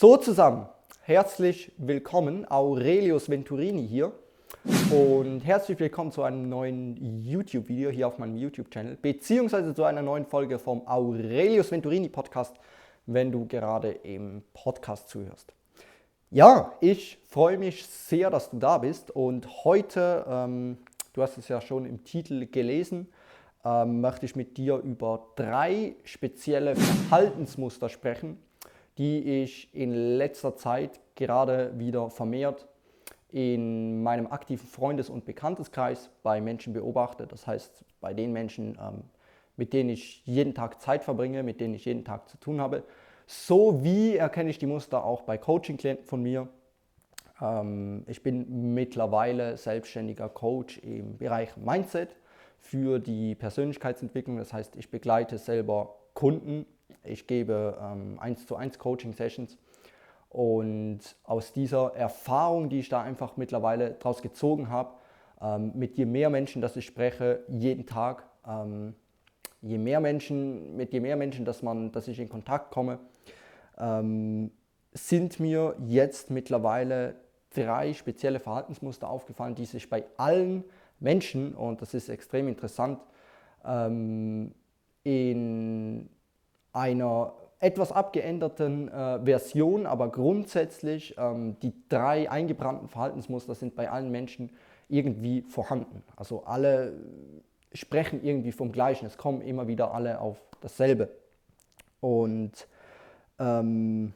So zusammen, herzlich willkommen, Aurelius Venturini hier und herzlich willkommen zu einem neuen YouTube-Video hier auf meinem YouTube-Channel, beziehungsweise zu einer neuen Folge vom Aurelius Venturini Podcast, wenn du gerade im Podcast zuhörst. Ja, ich freue mich sehr, dass du da bist und heute, ähm, du hast es ja schon im Titel gelesen, ähm, möchte ich mit dir über drei spezielle Verhaltensmuster sprechen, die ich in letzter Zeit gerade wieder vermehrt in meinem aktiven Freundes- und Bekannteskreis bei Menschen beobachte. Das heißt, bei den Menschen, ähm, mit denen ich jeden Tag Zeit verbringe, mit denen ich jeden Tag zu tun habe. So wie erkenne ich die Muster auch bei Coaching-Klienten von mir. Ähm, ich bin mittlerweile selbstständiger Coach im Bereich Mindset für die Persönlichkeitsentwicklung. Das heißt, ich begleite selber Kunden ich gebe ähm, 1 zu 1 Coaching-Sessions und aus dieser Erfahrung, die ich da einfach mittlerweile daraus gezogen habe, ähm, mit je mehr Menschen, dass ich spreche, jeden Tag, ähm, je mehr Menschen, mit je mehr Menschen, dass, man, dass ich in Kontakt komme, ähm, sind mir jetzt mittlerweile drei spezielle Verhaltensmuster aufgefallen, die sich bei allen Menschen, und das ist extrem interessant, ähm, in einer etwas abgeänderten äh, Version, aber grundsätzlich ähm, die drei eingebrannten Verhaltensmuster sind bei allen Menschen irgendwie vorhanden. Also alle sprechen irgendwie vom Gleichen. Es kommen immer wieder alle auf dasselbe. Und ähm,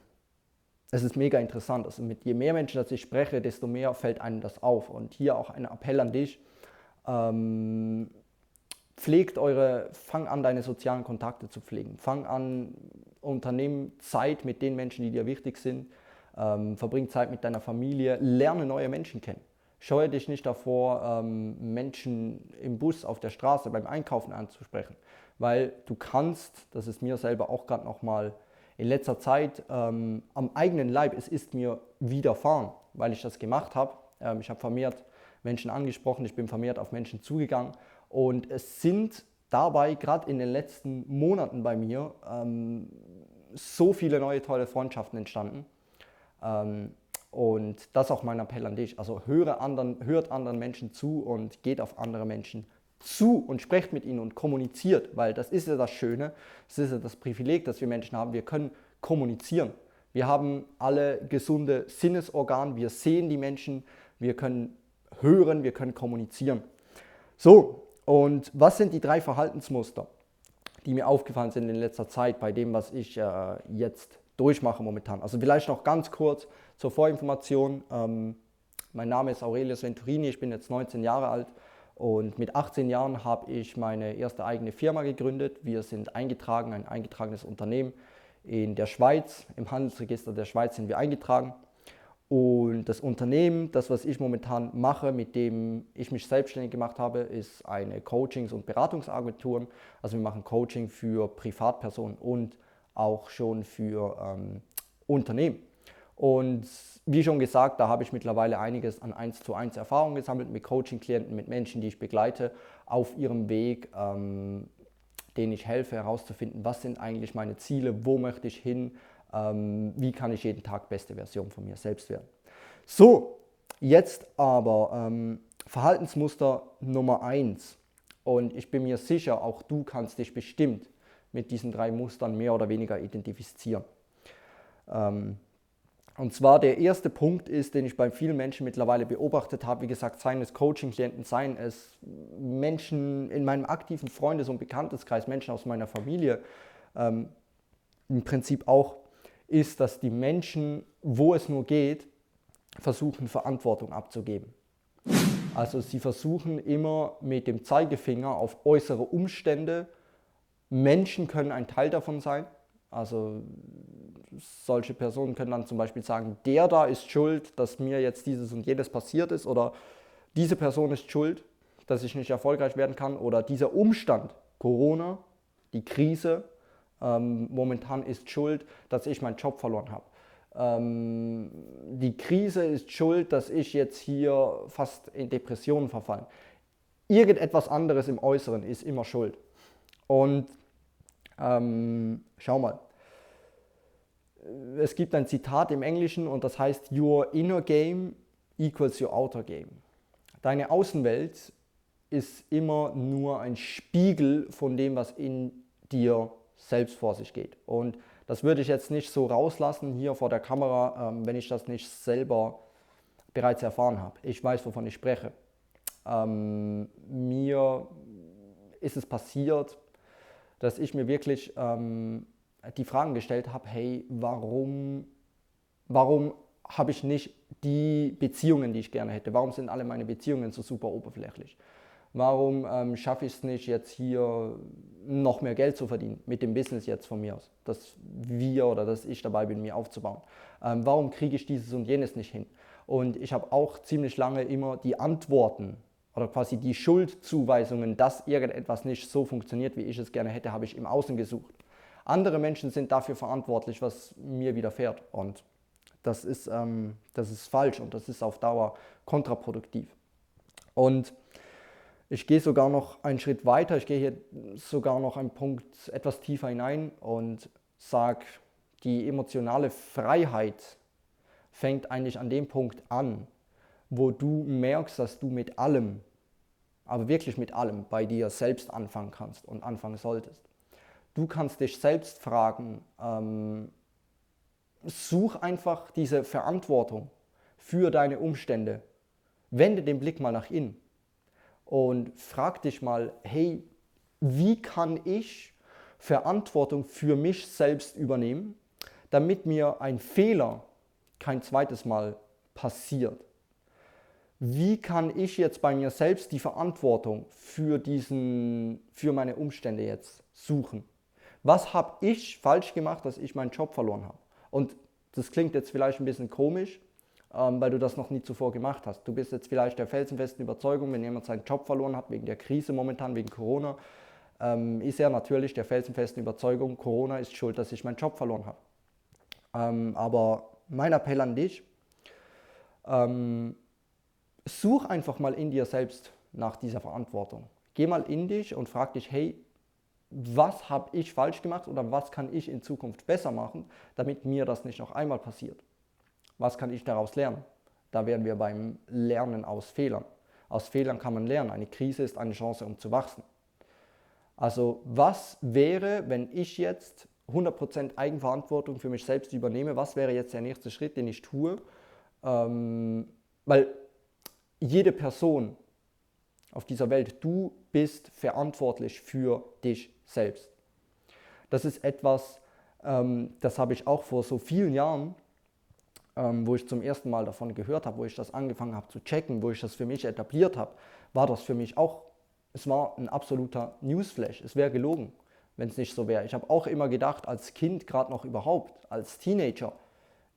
es ist mega interessant. Also mit je mehr Menschen, dass ich spreche, desto mehr fällt einem das auf. Und hier auch ein Appell an dich. Ähm, pflegt eure, fang an, deine sozialen Kontakte zu pflegen. Fang an, unternehmen Zeit mit den Menschen, die dir wichtig sind. Ähm, verbring Zeit mit deiner Familie. Lerne neue Menschen kennen. Scheue dich nicht davor, ähm, Menschen im Bus, auf der Straße, beim Einkaufen anzusprechen. Weil du kannst, das ist mir selber auch gerade nochmal in letzter Zeit ähm, am eigenen Leib, es ist mir widerfahren, weil ich das gemacht habe. Ähm, ich habe vermehrt Menschen angesprochen, ich bin vermehrt auf Menschen zugegangen und es sind dabei gerade in den letzten Monaten bei mir ähm, so viele neue tolle Freundschaften entstanden. Ähm, und das ist auch mein Appell an dich. Also höre anderen, hört anderen Menschen zu und geht auf andere Menschen zu und sprecht mit ihnen und kommuniziert, weil das ist ja das Schöne, das ist ja das Privileg, das wir Menschen haben. Wir können kommunizieren. Wir haben alle gesunde Sinnesorgane, wir sehen die Menschen, wir können hören, wir können kommunizieren. So, und was sind die drei Verhaltensmuster, die mir aufgefallen sind in letzter Zeit bei dem, was ich äh, jetzt durchmache momentan? Also vielleicht noch ganz kurz zur Vorinformation. Ähm, mein Name ist Aurelius Venturini, ich bin jetzt 19 Jahre alt und mit 18 Jahren habe ich meine erste eigene Firma gegründet. Wir sind eingetragen, ein eingetragenes Unternehmen in der Schweiz. Im Handelsregister der Schweiz sind wir eingetragen. Und das Unternehmen, das, was ich momentan mache, mit dem ich mich selbstständig gemacht habe, ist eine Coachings- und Beratungsagentur. Also wir machen Coaching für Privatpersonen und auch schon für ähm, Unternehmen. Und wie schon gesagt, da habe ich mittlerweile einiges an 1 zu 1 Erfahrung gesammelt mit Coaching-Klienten, mit Menschen, die ich begleite auf ihrem Weg, ähm, denen ich helfe herauszufinden, was sind eigentlich meine Ziele, wo möchte ich hin, ähm, wie kann ich jeden Tag beste Version von mir selbst werden. So, jetzt aber ähm, Verhaltensmuster Nummer 1. Und ich bin mir sicher, auch du kannst dich bestimmt mit diesen drei Mustern mehr oder weniger identifizieren. Ähm, und zwar der erste Punkt ist, den ich bei vielen Menschen mittlerweile beobachtet habe, wie gesagt, seien es Coaching-Klienten, seien es Menschen in meinem aktiven Freundes- und Bekannteskreis, Menschen aus meiner Familie, ähm, im Prinzip auch ist, dass die Menschen, wo es nur geht, versuchen Verantwortung abzugeben. Also sie versuchen immer mit dem Zeigefinger auf äußere Umstände. Menschen können ein Teil davon sein. Also solche Personen können dann zum Beispiel sagen, der da ist schuld, dass mir jetzt dieses und jenes passiert ist oder diese Person ist schuld, dass ich nicht erfolgreich werden kann oder dieser Umstand, Corona, die Krise, ähm, momentan ist schuld, dass ich meinen Job verloren habe. Ähm, die Krise ist schuld, dass ich jetzt hier fast in Depressionen verfallen. Irgendetwas anderes im Äußeren ist immer schuld. Und ähm, schau mal, es gibt ein Zitat im Englischen und das heißt, Your inner game equals your outer game. Deine Außenwelt ist immer nur ein Spiegel von dem, was in dir selbst vor sich geht. Und das würde ich jetzt nicht so rauslassen hier vor der Kamera, ähm, wenn ich das nicht selber bereits erfahren habe. Ich weiß, wovon ich spreche. Ähm, mir ist es passiert, dass ich mir wirklich ähm, die Fragen gestellt habe, hey, warum, warum habe ich nicht die Beziehungen, die ich gerne hätte? Warum sind alle meine Beziehungen so super oberflächlich? Warum ähm, schaffe ich es nicht, jetzt hier noch mehr Geld zu verdienen mit dem Business jetzt von mir aus, dass wir oder dass ich dabei bin, mir aufzubauen? Ähm, warum kriege ich dieses und jenes nicht hin? Und ich habe auch ziemlich lange immer die Antworten oder quasi die Schuldzuweisungen, dass irgendetwas nicht so funktioniert, wie ich es gerne hätte, habe ich im Außen gesucht. Andere Menschen sind dafür verantwortlich, was mir widerfährt. Und das ist, ähm, das ist falsch und das ist auf Dauer kontraproduktiv. Und ich gehe sogar noch einen Schritt weiter, ich gehe hier sogar noch einen Punkt etwas tiefer hinein und sage, die emotionale Freiheit fängt eigentlich an dem Punkt an, wo du merkst, dass du mit allem, aber wirklich mit allem bei dir selbst anfangen kannst und anfangen solltest. Du kannst dich selbst fragen, ähm, such einfach diese Verantwortung für deine Umstände. Wende den Blick mal nach innen und frag dich mal, hey, wie kann ich Verantwortung für mich selbst übernehmen, damit mir ein Fehler kein zweites Mal passiert? Wie kann ich jetzt bei mir selbst die Verantwortung für, diesen, für meine Umstände jetzt suchen? Was habe ich falsch gemacht, dass ich meinen Job verloren habe? Und das klingt jetzt vielleicht ein bisschen komisch, ähm, weil du das noch nie zuvor gemacht hast. Du bist jetzt vielleicht der felsenfesten Überzeugung, wenn jemand seinen Job verloren hat wegen der Krise momentan, wegen Corona, ähm, ist er natürlich der felsenfesten Überzeugung, Corona ist schuld, dass ich meinen Job verloren habe. Ähm, aber mein Appell an dich, ähm, such einfach mal in dir selbst nach dieser Verantwortung. Geh mal in dich und frag dich, hey, was habe ich falsch gemacht oder was kann ich in Zukunft besser machen, damit mir das nicht noch einmal passiert. Was kann ich daraus lernen? Da wären wir beim Lernen aus Fehlern. Aus Fehlern kann man lernen. Eine Krise ist eine Chance, um zu wachsen. Also was wäre, wenn ich jetzt 100% Eigenverantwortung für mich selbst übernehme? Was wäre jetzt der nächste Schritt, den ich tue? Ähm, weil jede Person auf dieser Welt, du bist verantwortlich für dich selbst. Das ist etwas, ähm, das habe ich auch vor so vielen Jahren ähm, wo ich zum ersten Mal davon gehört habe, wo ich das angefangen habe zu checken, wo ich das für mich etabliert habe, war das für mich auch, es war ein absoluter Newsflash. Es wäre gelogen, wenn es nicht so wäre. Ich habe auch immer gedacht, als Kind, gerade noch überhaupt, als Teenager,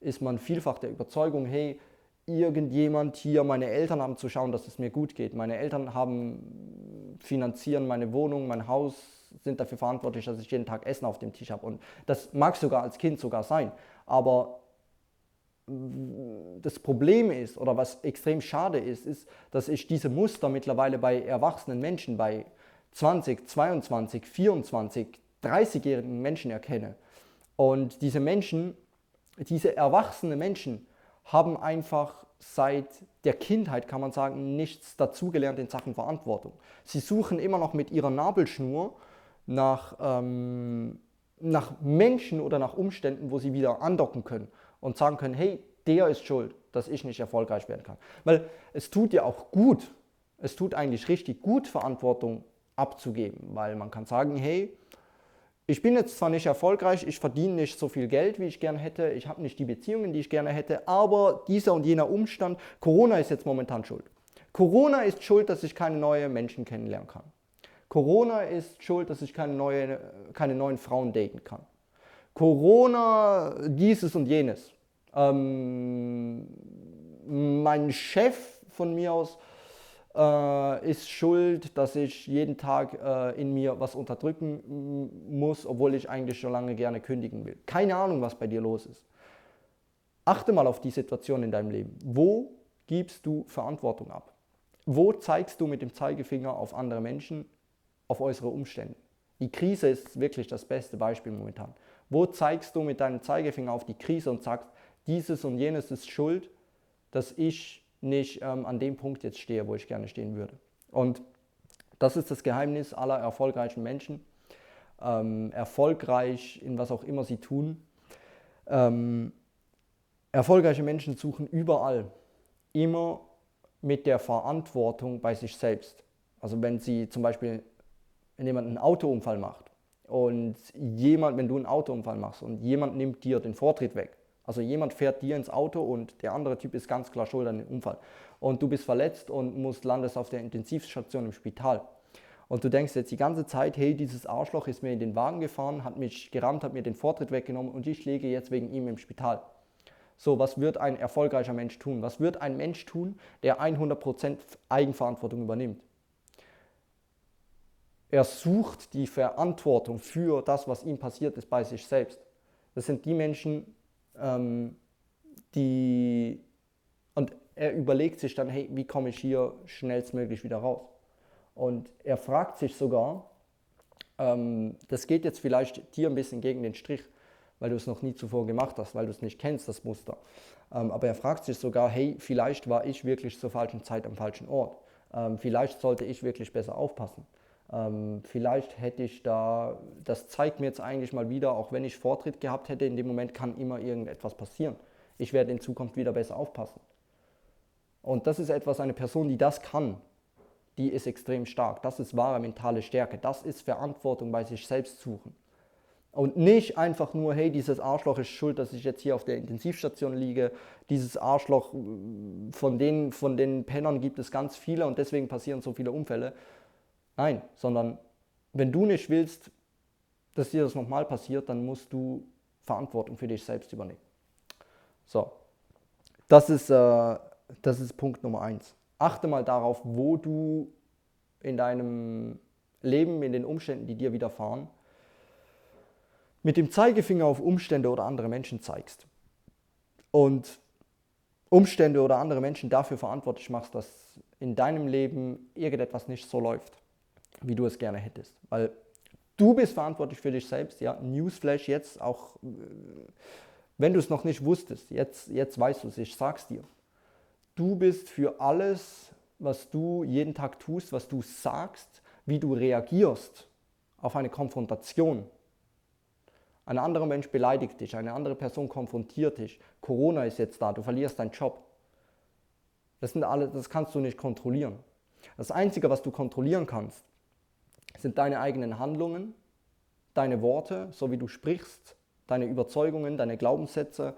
ist man vielfach der Überzeugung, hey, irgendjemand hier, meine Eltern haben zu schauen, dass es mir gut geht. Meine Eltern haben finanzieren meine Wohnung, mein Haus, sind dafür verantwortlich, dass ich jeden Tag Essen auf dem Tisch habe. Und das mag sogar als Kind sogar sein. Aber das Problem ist oder was extrem schade ist, ist, dass ich diese Muster mittlerweile bei erwachsenen Menschen, bei 20, 22, 24, 30-jährigen Menschen erkenne. Und diese Menschen, diese erwachsenen Menschen haben einfach seit der Kindheit, kann man sagen, nichts dazugelernt in Sachen Verantwortung. Sie suchen immer noch mit ihrer Nabelschnur nach, ähm, nach Menschen oder nach Umständen, wo sie wieder andocken können und sagen können, hey, der ist schuld, dass ich nicht erfolgreich werden kann. Weil es tut ja auch gut, es tut eigentlich richtig gut, Verantwortung abzugeben, weil man kann sagen, hey, ich bin jetzt zwar nicht erfolgreich, ich verdiene nicht so viel Geld, wie ich gerne hätte, ich habe nicht die Beziehungen, die ich gerne hätte, aber dieser und jener Umstand, Corona ist jetzt momentan schuld. Corona ist schuld, dass ich keine neuen Menschen kennenlernen kann. Corona ist schuld, dass ich keine, neue, keine neuen Frauen daten kann. Corona dieses und jenes. Ähm, mein Chef von mir aus äh, ist schuld, dass ich jeden Tag äh, in mir was unterdrücken muss, obwohl ich eigentlich schon lange gerne kündigen will. Keine Ahnung, was bei dir los ist. Achte mal auf die Situation in deinem Leben. Wo gibst du Verantwortung ab? Wo zeigst du mit dem Zeigefinger auf andere Menschen, auf äußere Umstände? Die Krise ist wirklich das beste Beispiel momentan. Wo zeigst du mit deinem Zeigefinger auf die Krise und sagst, dieses und jenes ist schuld, dass ich nicht ähm, an dem Punkt jetzt stehe, wo ich gerne stehen würde. Und das ist das Geheimnis aller erfolgreichen Menschen. Ähm, erfolgreich in was auch immer sie tun. Ähm, erfolgreiche Menschen suchen überall immer mit der Verantwortung bei sich selbst. Also wenn sie zum Beispiel, wenn jemand einen Autounfall macht und jemand, wenn du einen Autounfall machst und jemand nimmt dir den Vortritt weg, also jemand fährt dir ins Auto und der andere Typ ist ganz klar schuld an dem Unfall und du bist verletzt und musst landest auf der Intensivstation im Spital. Und du denkst jetzt die ganze Zeit, hey, dieses Arschloch ist mir in den Wagen gefahren, hat mich gerammt, hat mir den Vortritt weggenommen und ich liege jetzt wegen ihm im Spital. So, was wird ein erfolgreicher Mensch tun? Was wird ein Mensch tun, der 100% Eigenverantwortung übernimmt? Er sucht die Verantwortung für das, was ihm passiert ist, bei sich selbst. Das sind die Menschen, ähm, die... Und er überlegt sich dann, hey, wie komme ich hier schnellstmöglich wieder raus? Und er fragt sich sogar, ähm, das geht jetzt vielleicht dir ein bisschen gegen den Strich, weil du es noch nie zuvor gemacht hast, weil du es nicht kennst, das Muster. Ähm, aber er fragt sich sogar, hey, vielleicht war ich wirklich zur falschen Zeit am falschen Ort. Ähm, vielleicht sollte ich wirklich besser aufpassen. Ähm, vielleicht hätte ich da, das zeigt mir jetzt eigentlich mal wieder, auch wenn ich Vortritt gehabt hätte, in dem Moment kann immer irgendetwas passieren. Ich werde in Zukunft wieder besser aufpassen. Und das ist etwas, eine Person, die das kann, die ist extrem stark. Das ist wahre mentale Stärke. Das ist Verantwortung bei sich selbst suchen. Und nicht einfach nur, hey, dieses Arschloch ist schuld, dass ich jetzt hier auf der Intensivstation liege. Dieses Arschloch, von den, von den Pennern gibt es ganz viele und deswegen passieren so viele Unfälle. Nein, sondern wenn du nicht willst, dass dir das nochmal passiert, dann musst du Verantwortung für dich selbst übernehmen. So, das ist, äh, das ist Punkt Nummer eins. Achte mal darauf, wo du in deinem Leben, in den Umständen, die dir widerfahren, mit dem Zeigefinger auf Umstände oder andere Menschen zeigst. Und Umstände oder andere Menschen dafür verantwortlich machst, dass in deinem Leben irgendetwas nicht so läuft wie du es gerne hättest. Weil du bist verantwortlich für dich selbst. Ja, Newsflash jetzt auch, äh, wenn du es noch nicht wusstest, jetzt, jetzt weißt du es, ich sag's dir. Du bist für alles, was du jeden Tag tust, was du sagst, wie du reagierst auf eine Konfrontation. Ein anderer Mensch beleidigt dich, eine andere Person konfrontiert dich. Corona ist jetzt da, du verlierst deinen Job. Das, sind alle, das kannst du nicht kontrollieren. Das Einzige, was du kontrollieren kannst, sind deine eigenen Handlungen, deine Worte, so wie du sprichst, deine Überzeugungen, deine Glaubenssätze,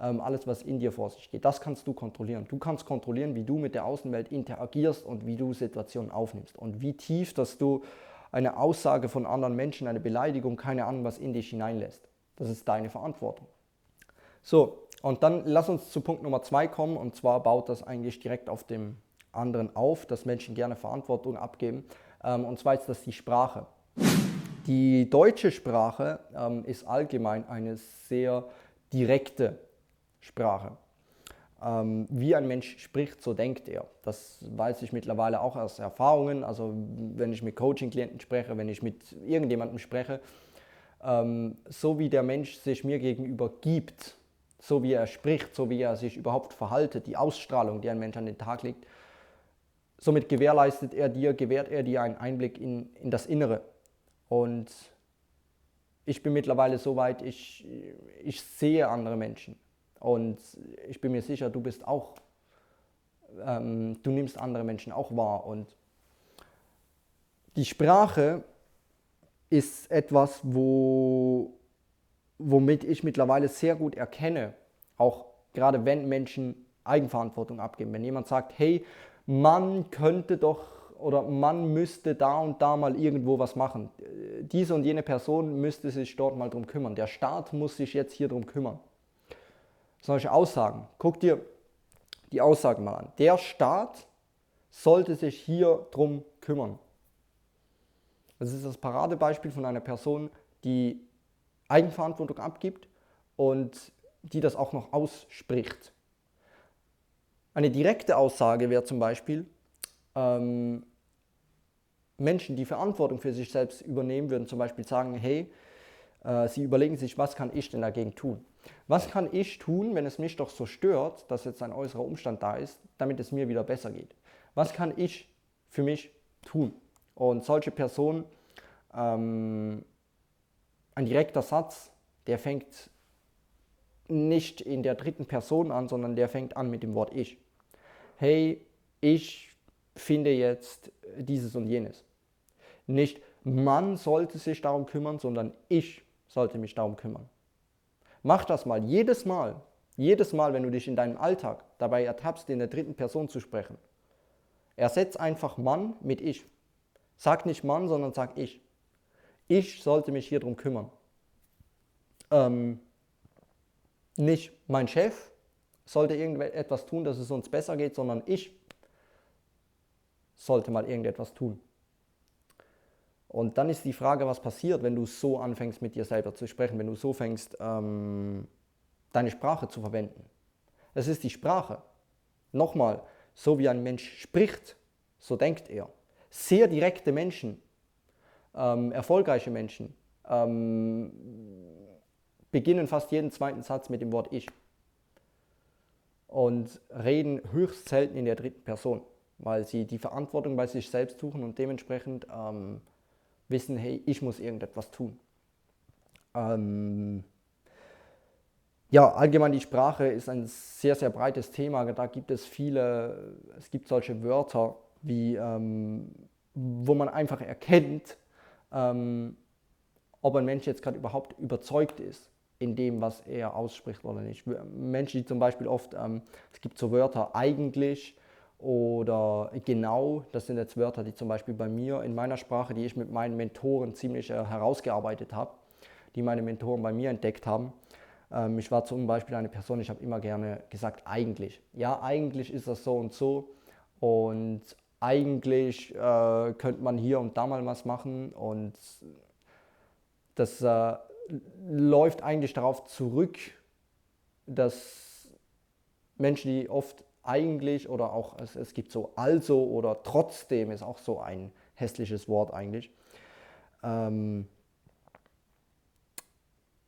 ähm, alles, was in dir vor sich geht. Das kannst du kontrollieren. Du kannst kontrollieren, wie du mit der Außenwelt interagierst und wie du Situationen aufnimmst und wie tief, dass du eine Aussage von anderen Menschen, eine Beleidigung, keine Ahnung, was in dich hineinlässt. Das ist deine Verantwortung. So, und dann lass uns zu Punkt Nummer zwei kommen und zwar baut das eigentlich direkt auf dem anderen auf, dass Menschen gerne Verantwortung abgeben. Ähm, und zwar ist das die Sprache. Die deutsche Sprache ähm, ist allgemein eine sehr direkte Sprache. Ähm, wie ein Mensch spricht, so denkt er. Das weiß ich mittlerweile auch aus Erfahrungen. Also wenn ich mit Coaching-Klienten spreche, wenn ich mit irgendjemandem spreche, so wie der Mensch sich mir gegenüber gibt, so wie er spricht, so wie er sich überhaupt verhaltet, die Ausstrahlung, die ein Mensch an den Tag legt, Somit gewährleistet er dir, gewährt er dir einen Einblick in, in das Innere. Und ich bin mittlerweile so weit, ich, ich sehe andere Menschen. Und ich bin mir sicher, du bist auch, ähm, du nimmst andere Menschen auch wahr. Und die Sprache ist etwas, wo, womit ich mittlerweile sehr gut erkenne, auch gerade wenn Menschen Eigenverantwortung abgeben. Wenn jemand sagt, hey, man könnte doch oder man müsste da und da mal irgendwo was machen. Diese und jene Person müsste sich dort mal drum kümmern. Der Staat muss sich jetzt hier drum kümmern. Solche Aussagen. Guck dir die Aussagen mal an. Der Staat sollte sich hier drum kümmern. Das ist das Paradebeispiel von einer Person, die Eigenverantwortung abgibt und die das auch noch ausspricht. Eine direkte Aussage wäre zum Beispiel, ähm, Menschen, die Verantwortung für sich selbst übernehmen, würden zum Beispiel sagen, hey, Äh, sie überlegen sich, was kann ich denn dagegen tun? Was kann ich tun, wenn es mich doch so stört, dass jetzt ein äußerer Umstand da ist, damit es mir wieder besser geht? Was kann ich für mich tun? Und solche Personen, ähm, ein direkter Satz, der fängt nicht in der dritten Person an, sondern der fängt an mit dem Wort ich. Hey, ich finde jetzt dieses und jenes. Nicht man sollte sich darum kümmern, sondern ich sollte mich darum kümmern. Mach das mal, jedes Mal, jedes Mal, wenn du dich in deinem Alltag dabei ertappst, in der dritten Person zu sprechen. Ersetz einfach Mann mit ich. Sag nicht Mann, sondern sag ich. Ich sollte mich hier drum kümmern. Ähm, nicht mein Chef sollte irgendetwas tun, dass es uns besser geht, sondern ich sollte mal irgendetwas tun. Und dann ist die Frage, was passiert, wenn du so anfängst mit dir selber zu sprechen, wenn du so fängst, ähm, deine Sprache zu verwenden. Es ist die Sprache. Nochmal, so wie ein Mensch spricht, so denkt er. Sehr direkte Menschen, ähm, erfolgreiche Menschen, ähm, beginnen fast jeden zweiten Satz mit dem Wort Ich und reden höchst selten in der dritten Person, weil sie die Verantwortung bei sich selbst suchen und dementsprechend ähm, wissen, hey, ich muss irgendetwas tun. Ähm, ja, allgemein die Sprache ist ein sehr, sehr breites Thema. Da gibt es viele, es gibt solche Wörter, wie, ähm, wo man einfach erkennt, ähm, ob ein Mensch jetzt gerade überhaupt überzeugt ist in dem, was er ausspricht oder nicht. Menschen, die zum Beispiel oft, ähm, es gibt so Wörter eigentlich oder genau, das sind jetzt Wörter, die zum Beispiel bei mir in meiner Sprache, die ich mit meinen Mentoren ziemlich äh, herausgearbeitet habe, die meine Mentoren bei mir entdeckt haben. Ähm, ich war zum Beispiel eine Person, ich habe immer gerne gesagt, eigentlich. Ja, eigentlich ist das so und so und eigentlich äh, könnte man hier und da mal was machen und das äh, läuft eigentlich darauf zurück, dass Menschen, die oft eigentlich oder auch es, es gibt so also oder trotzdem ist auch so ein hässliches Wort eigentlich. Ähm,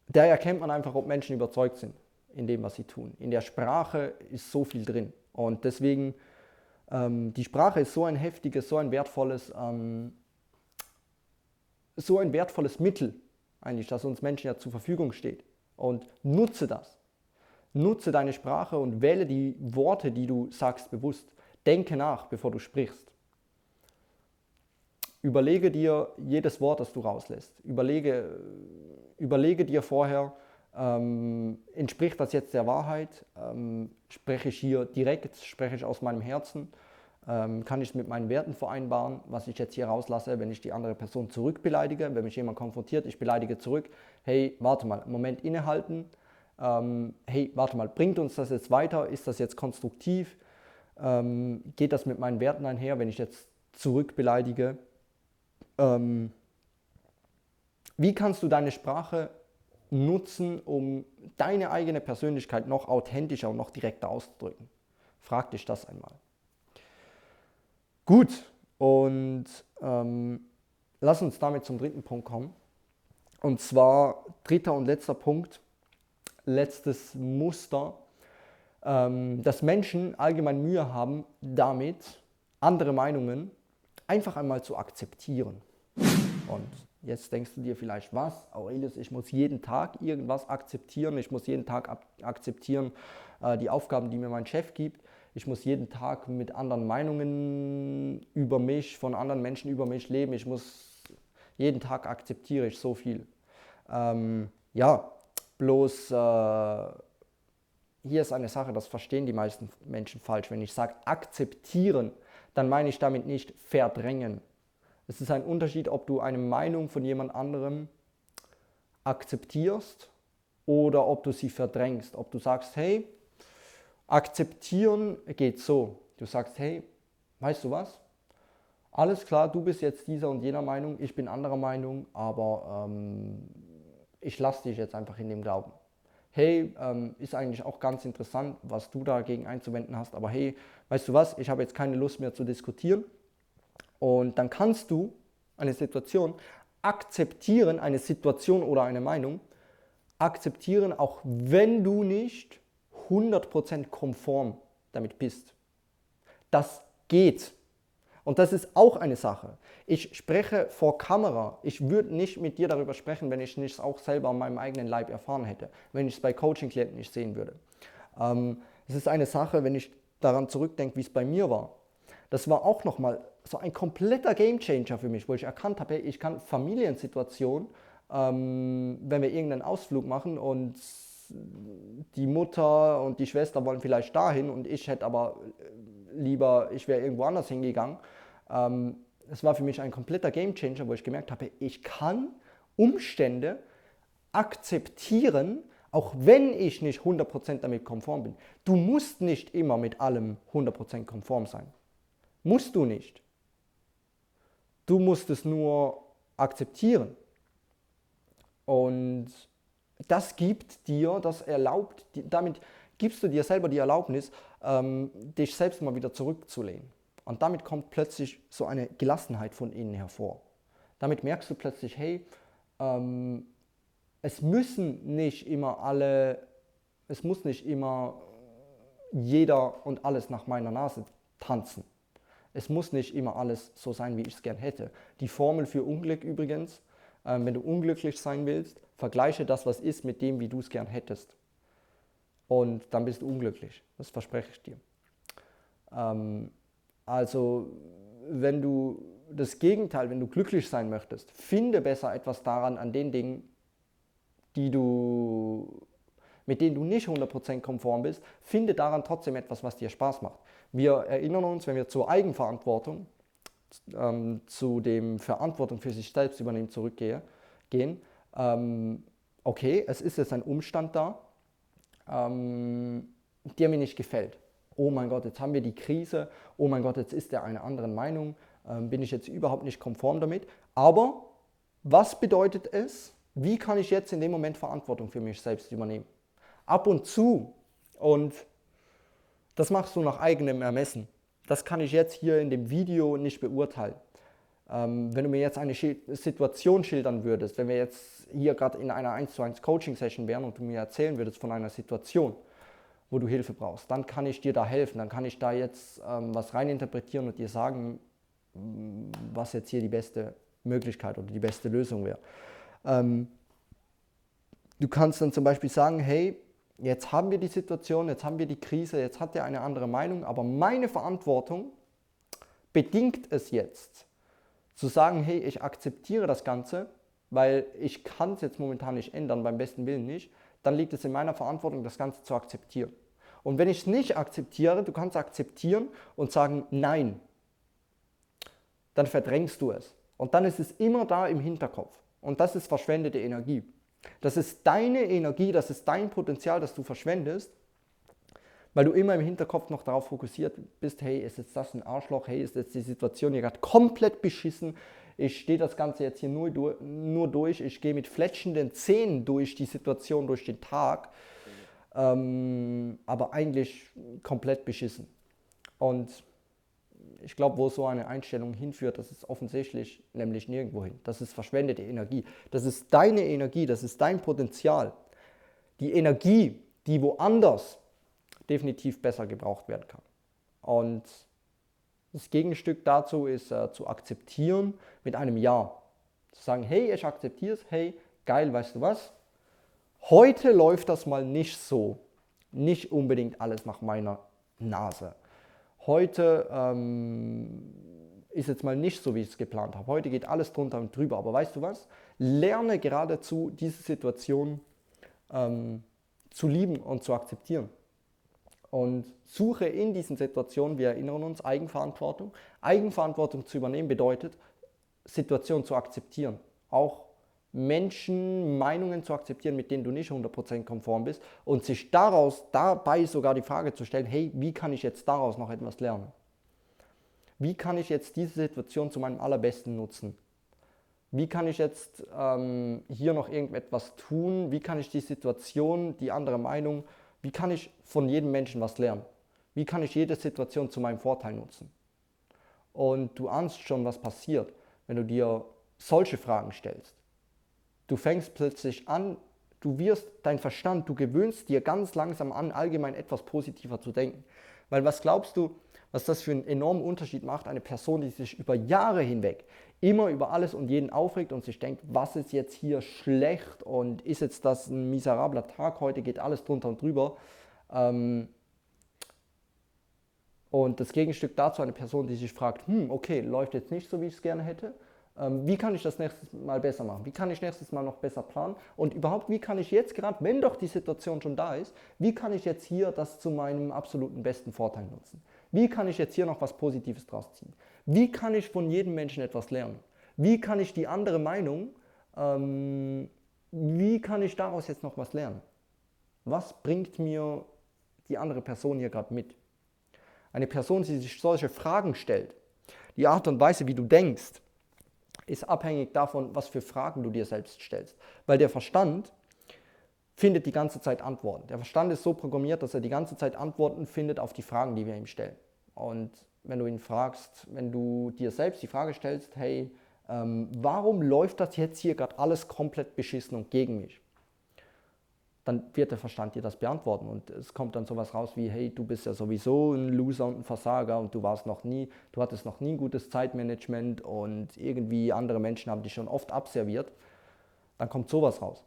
da erkennt man einfach, ob Menschen überzeugt sind in dem, was sie tun. In der Sprache ist so viel drin und deswegen ähm, die Sprache ist so ein heftiges, so ein wertvolles, ähm, so ein wertvolles Mittel eigentlich, das uns Menschen ja zur Verfügung steht. Und nutze das. Nutze deine Sprache und wähle die Worte, die du sagst, bewusst. Denke nach, bevor du sprichst. Überlege dir jedes Wort, das du rauslässt. Überlege, überlege dir vorher, ähm, entspricht das jetzt der Wahrheit? Ähm, spreche ich hier direkt, spreche ich aus meinem Herzen? Ähm, kann ich mit meinen Werten vereinbaren, was ich jetzt hier rauslasse, wenn ich die andere Person zurückbeleidige, wenn mich jemand konfrontiert, ich beleidige zurück, hey, warte mal, Moment innehalten, ähm, hey, warte mal, bringt uns das jetzt weiter, ist das jetzt konstruktiv, ähm, geht das mit meinen Werten einher, wenn ich jetzt zurückbeleidige, ähm, wie kannst du deine Sprache nutzen, um deine eigene Persönlichkeit noch authentischer und noch direkter auszudrücken? Frag dich das einmal. Gut, und ähm, lass uns damit zum dritten Punkt kommen. Und zwar dritter und letzter Punkt, letztes Muster, ähm, dass Menschen allgemein Mühe haben, damit andere Meinungen einfach einmal zu akzeptieren. Und jetzt denkst du dir vielleicht, was, Aurelius, ich muss jeden Tag irgendwas akzeptieren, ich muss jeden Tag akzeptieren äh, die Aufgaben, die mir mein Chef gibt ich muss jeden Tag mit anderen Meinungen über mich, von anderen Menschen über mich leben. Ich muss jeden Tag akzeptiere ich so viel. Ähm, ja, bloß äh, hier ist eine Sache, das verstehen die meisten Menschen falsch. Wenn ich sage akzeptieren, dann meine ich damit nicht verdrängen. Es ist ein Unterschied, ob du eine Meinung von jemand anderem akzeptierst oder ob du sie verdrängst. Ob du sagst, hey, Akzeptieren geht so. Du sagst, hey, weißt du was? Alles klar, du bist jetzt dieser und jener Meinung, ich bin anderer Meinung, aber ähm, ich lasse dich jetzt einfach in dem Glauben. Hey, ähm, ist eigentlich auch ganz interessant, was du dagegen einzuwenden hast, aber hey, weißt du was, ich habe jetzt keine Lust mehr zu diskutieren. Und dann kannst du eine Situation akzeptieren eine Situation oder eine Meinung, akzeptieren, auch wenn du nicht 100% konform damit bist. Das geht. Und das ist auch eine Sache. Ich spreche vor Kamera. Ich würde nicht mit dir darüber sprechen, wenn ich es auch selber an meinem eigenen Leib erfahren hätte, wenn ich es bei Coaching-Klienten nicht sehen würde. Ähm, es ist eine Sache, wenn ich daran zurückdenke, wie es bei mir war. Das war auch nochmal so ein kompletter Gamechanger für mich, wo ich erkannt habe, ich kann Familiensituationen, ähm, wenn wir irgendeinen Ausflug machen und die Mutter und die Schwester wollen vielleicht dahin und ich hätte aber lieber, ich wäre irgendwo anders hingegangen. Ähm, es war für mich ein kompletter Gamechanger, wo ich gemerkt habe, ich kann Umstände akzeptieren, auch wenn ich nicht 100% damit konform bin. Du musst nicht immer mit allem 100% konform sein. Musst du nicht. Du musst es nur akzeptieren. Und das gibt dir, das erlaubt, damit gibst du dir selber die Erlaubnis, ähm, dich selbst mal wieder zurückzulehnen. Und damit kommt plötzlich so eine Gelassenheit von innen hervor. Damit merkst du plötzlich, hey, ähm, es müssen nicht immer alle, es muss nicht immer jeder und alles nach meiner Nase tanzen. Es muss nicht immer alles so sein, wie ich es gern hätte. Die Formel für Unglück übrigens, ähm, wenn du unglücklich sein willst, vergleiche das, was ist, mit dem, wie du es gern hättest. Und dann bist du unglücklich. Das verspreche ich dir. Ähm, also, wenn du das Gegenteil, wenn du glücklich sein möchtest, finde besser etwas daran an den Dingen, die du, mit denen du nicht 100% konform bist, finde daran trotzdem etwas, was dir Spaß macht. Wir erinnern uns, wenn wir zur Eigenverantwortung, ähm, zu dem Verantwortung für sich selbst übernehmen zurückgehen, ähm, okay, es ist jetzt ein Umstand da, ähm, der mir nicht gefällt. Oh mein Gott, jetzt haben wir die Krise, oh mein Gott, jetzt ist er einer anderen Meinung, ähm, bin ich jetzt überhaupt nicht konform damit. Aber was bedeutet es? Wie kann ich jetzt in dem Moment Verantwortung für mich selbst übernehmen? Ab und zu, und das machst du nach eigenem Ermessen, das kann ich jetzt hier in dem Video nicht beurteilen. Ähm, wenn du mir jetzt eine Situation schildern würdest, wenn wir jetzt hier gerade in einer 1 zu 1 Coaching Session wären und du mir erzählen würdest von einer Situation, wo du Hilfe brauchst, dann kann ich dir da helfen, dann kann ich da jetzt ähm, was reininterpretieren und dir sagen, mm, was jetzt hier die beste Möglichkeit oder die beste Lösung wäre. Ähm, du kannst dann zum Beispiel sagen, hey, jetzt haben wir die Situation, jetzt haben wir die Krise, jetzt hat er eine andere Meinung, aber meine Verantwortung bedingt es jetzt, zu sagen, hey, ich akzeptiere das Ganze, weil ich kann es jetzt momentan nicht ändern, beim besten Willen nicht, dann liegt es in meiner Verantwortung, das Ganze zu akzeptieren. Und wenn ich es nicht akzeptiere, du kannst akzeptieren und sagen Nein, dann verdrängst du es. Und dann ist es immer da im Hinterkopf. Und das ist verschwendete Energie. Das ist deine Energie, das ist dein Potenzial, das du verschwendest, weil du immer im Hinterkopf noch darauf fokussiert bist, hey, ist jetzt das ein Arschloch, hey, ist jetzt die Situation hier gerade komplett beschissen, ich stehe das Ganze jetzt hier nur, nur durch, ich gehe mit fletschenden Zähnen durch die Situation, durch den Tag, ähm, aber eigentlich komplett beschissen. Und ich glaube, wo so eine Einstellung hinführt, das ist offensichtlich nämlich nirgendwo hin. Das ist verschwendete Energie. Das ist deine Energie, das ist dein Potenzial. Die Energie, die woanders definitiv besser gebraucht werden kann. Und das Gegenstück dazu ist äh, zu akzeptieren mit einem Ja. Zu sagen, hey, ich akzeptiere es, hey, geil, weißt du was? Heute läuft das mal nicht so. Nicht unbedingt alles nach meiner Nase. Heute ähm, ist jetzt mal nicht so, wie ich es geplant habe. Heute geht alles drunter und drüber. Aber weißt du was? Lerne geradezu diese Situation ähm, zu lieben und zu akzeptieren und suche in diesen Situationen, wir erinnern uns, Eigenverantwortung. Eigenverantwortung zu übernehmen bedeutet, Situationen zu akzeptieren. Auch Menschen, Meinungen zu akzeptieren, mit denen du nicht 100% konform bist und sich daraus, dabei sogar die Frage zu stellen, hey, wie kann ich jetzt daraus noch etwas lernen? Wie kann ich jetzt diese Situation zu meinem allerbesten nutzen? Wie kann ich jetzt ähm, hier noch irgendetwas tun? Wie kann ich die Situation, die andere Meinung wie kann ich von jedem Menschen was lernen? Wie kann ich jede Situation zu meinem Vorteil nutzen? Und du ahnst schon, was passiert, wenn du dir solche Fragen stellst, du fängst plötzlich an, du wirst dein Verstand, du gewöhnst dir ganz langsam an, allgemein etwas positiver zu denken. Weil was glaubst du, was das für einen enormen Unterschied macht? Eine Person, die sich über Jahre hinweg immer über alles und jeden aufregt und sich denkt, was ist jetzt hier schlecht und ist jetzt das ein miserabler Tag heute, geht alles drunter und drüber. Ähm, und das Gegenstück dazu eine Person, die sich fragt, hm, okay, läuft jetzt nicht so, wie ich es gerne hätte. Ähm, wie kann ich das nächstes Mal besser machen? Wie kann ich nächstes Mal noch besser planen? Und überhaupt, wie kann ich jetzt gerade, wenn doch die Situation schon da ist, wie kann ich jetzt hier das zu meinem absoluten besten Vorteil nutzen? Wie kann ich jetzt hier noch was Positives draus ziehen? Wie kann ich von jedem Menschen etwas lernen? Wie kann ich die andere Meinung, ähm, wie kann ich daraus jetzt noch was lernen? Was bringt mir die andere Person hier gerade mit? Eine Person, die sich solche Fragen stellt, die Art und Weise, wie du denkst, ist abhängig davon, was für Fragen du dir selbst stellst. Weil der Verstand findet die ganze Zeit Antworten. Der Verstand ist so programmiert, dass er die ganze Zeit Antworten findet auf die Fragen, die wir ihm stellen. Und wenn du ihn fragst, wenn du dir selbst die Frage stellst, hey, ähm, warum läuft das jetzt hier gerade alles komplett beschissen und gegen mich? Dann wird der Verstand dir das beantworten und es kommt dann sowas raus wie, hey, du bist ja sowieso ein Loser und ein Versager und du warst noch nie, du hattest noch nie ein gutes Zeitmanagement und irgendwie andere Menschen haben dich schon oft abserviert. Dann kommt sowas raus.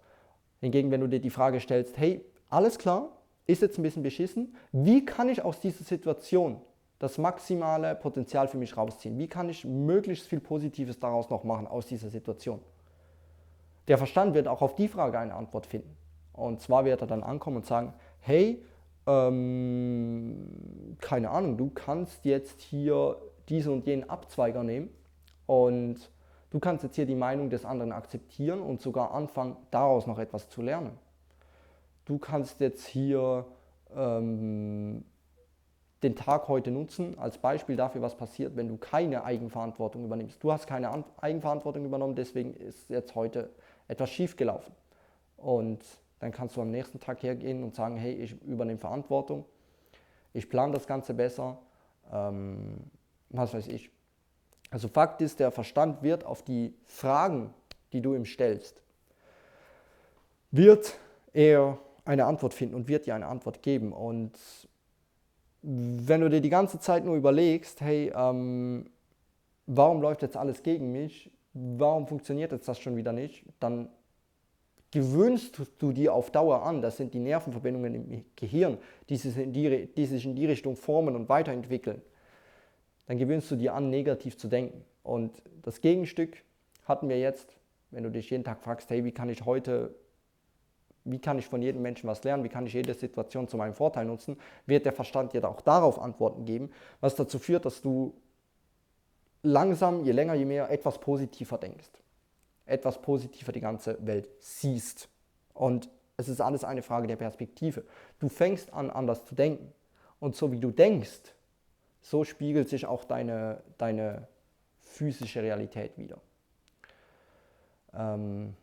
Hingegen, wenn du dir die Frage stellst, hey, alles klar, ist jetzt ein bisschen beschissen, wie kann ich aus dieser Situation das maximale Potenzial für mich rausziehen? Wie kann ich möglichst viel Positives daraus noch machen aus dieser Situation? Der Verstand wird auch auf die Frage eine Antwort finden. Und zwar wird er dann ankommen und sagen, hey, ähm, keine Ahnung, du kannst jetzt hier diesen und jenen Abzweiger nehmen und du kannst jetzt hier die Meinung des anderen akzeptieren und sogar anfangen, daraus noch etwas zu lernen. Du kannst jetzt hier ähm, den Tag heute nutzen als Beispiel dafür, was passiert, wenn du keine Eigenverantwortung übernimmst. Du hast keine Eigenverantwortung übernommen, deswegen ist jetzt heute etwas schief gelaufen. Und dann kannst du am nächsten Tag hergehen und sagen, hey, ich übernehme Verantwortung, ich plane das Ganze besser, ähm, was weiß ich. Also Fakt ist, der Verstand wird auf die Fragen, die du ihm stellst, wird er eine Antwort finden und wird dir eine Antwort geben. Und wenn du dir die ganze Zeit nur überlegst, hey, ähm, warum läuft jetzt alles gegen mich, warum funktioniert jetzt das schon wieder nicht, dann gewöhnst du dir auf Dauer an, das sind die Nervenverbindungen im Gehirn, die sich in die, die, sich in die Richtung formen und weiterentwickeln, dann gewöhnst du dir an, negativ zu denken. Und das Gegenstück hatten wir jetzt, wenn du dich jeden Tag fragst, hey, wie kann ich heute wie kann ich von jedem Menschen was lernen, wie kann ich jede Situation zu meinem Vorteil nutzen, wird der Verstand dir auch darauf Antworten geben, was dazu führt, dass du langsam, je länger, je mehr, etwas positiver denkst. Etwas positiver die ganze Welt siehst. Und es ist alles eine Frage der Perspektive. Du fängst an, anders zu denken. Und so wie du denkst, so spiegelt sich auch deine, deine physische Realität wieder. Ähm,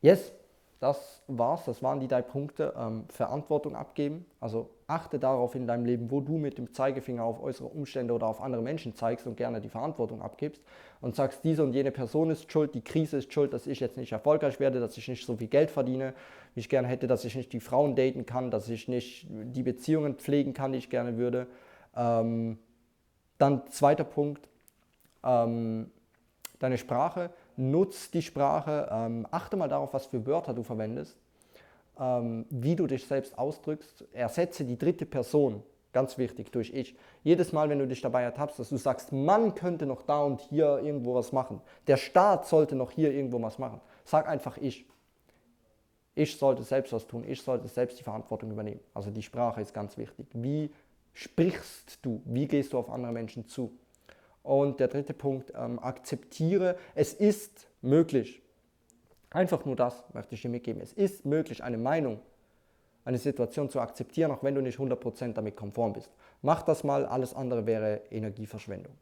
yes, das war's, das waren die drei Punkte. Ähm, Verantwortung abgeben, also achte darauf in deinem Leben, wo du mit dem Zeigefinger auf äußere Umstände oder auf andere Menschen zeigst und gerne die Verantwortung abgibst und sagst, diese und jene Person ist schuld, die Krise ist schuld, dass ich jetzt nicht erfolgreich werde, dass ich nicht so viel Geld verdiene, wie ich gerne hätte, dass ich nicht die Frauen daten kann, dass ich nicht die Beziehungen pflegen kann, die ich gerne würde. Ähm, dann zweiter Punkt, ähm, deine Sprache. Nutz die Sprache, ähm, achte mal darauf, was für Wörter du verwendest, ähm, wie du dich selbst ausdrückst, ersetze die dritte Person, ganz wichtig, durch ich. Jedes Mal, wenn du dich dabei ertappst, dass du sagst, man könnte noch da und hier irgendwo was machen, der Staat sollte noch hier irgendwo was machen, sag einfach ich. Ich sollte selbst was tun, ich sollte selbst die Verantwortung übernehmen. Also die Sprache ist ganz wichtig. Wie sprichst du? Wie gehst du auf andere Menschen zu? Und der dritte Punkt, ähm, akzeptiere, es ist möglich. Einfach nur das möchte ich dir mitgeben. Es ist möglich, eine Meinung, eine Situation zu akzeptieren, auch wenn du nicht 100% damit konform bist. Mach das mal, alles andere wäre Energieverschwendung.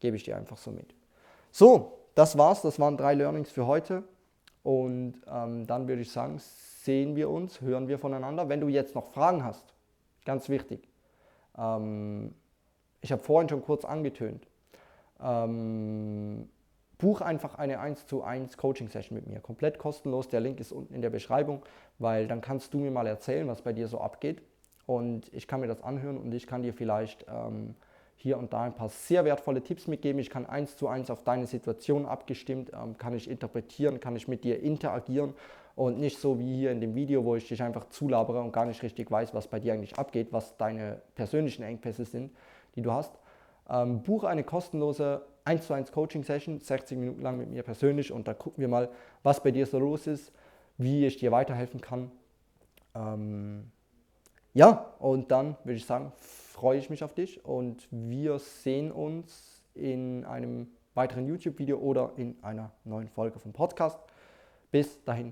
Gebe ich dir einfach so mit. So, das war's. Das waren drei Learnings für heute. Und ähm, dann würde ich sagen, sehen wir uns, hören wir voneinander. Wenn du jetzt noch Fragen hast, ganz wichtig, ähm, ich habe vorhin schon kurz angetönt, ähm, buch einfach eine 1 zu 1 Coaching Session mit mir. Komplett kostenlos. Der Link ist unten in der Beschreibung, weil dann kannst du mir mal erzählen, was bei dir so abgeht. Und ich kann mir das anhören und ich kann dir vielleicht ähm, hier und da ein paar sehr wertvolle Tipps mitgeben. Ich kann eins zu eins auf deine Situation abgestimmt, ähm, kann ich interpretieren, kann ich mit dir interagieren und nicht so wie hier in dem Video, wo ich dich einfach zulabere und gar nicht richtig weiß, was bei dir eigentlich abgeht, was deine persönlichen Engpässe sind, die du hast. Ähm, buche eine kostenlose 1 zu 1 Coaching Session, 60 Minuten lang mit mir persönlich und da gucken wir mal, was bei dir so los ist, wie ich dir weiterhelfen kann. Ähm, ja, und dann würde ich sagen, freue ich mich auf dich und wir sehen uns in einem weiteren YouTube-Video oder in einer neuen Folge vom Podcast. Bis dahin,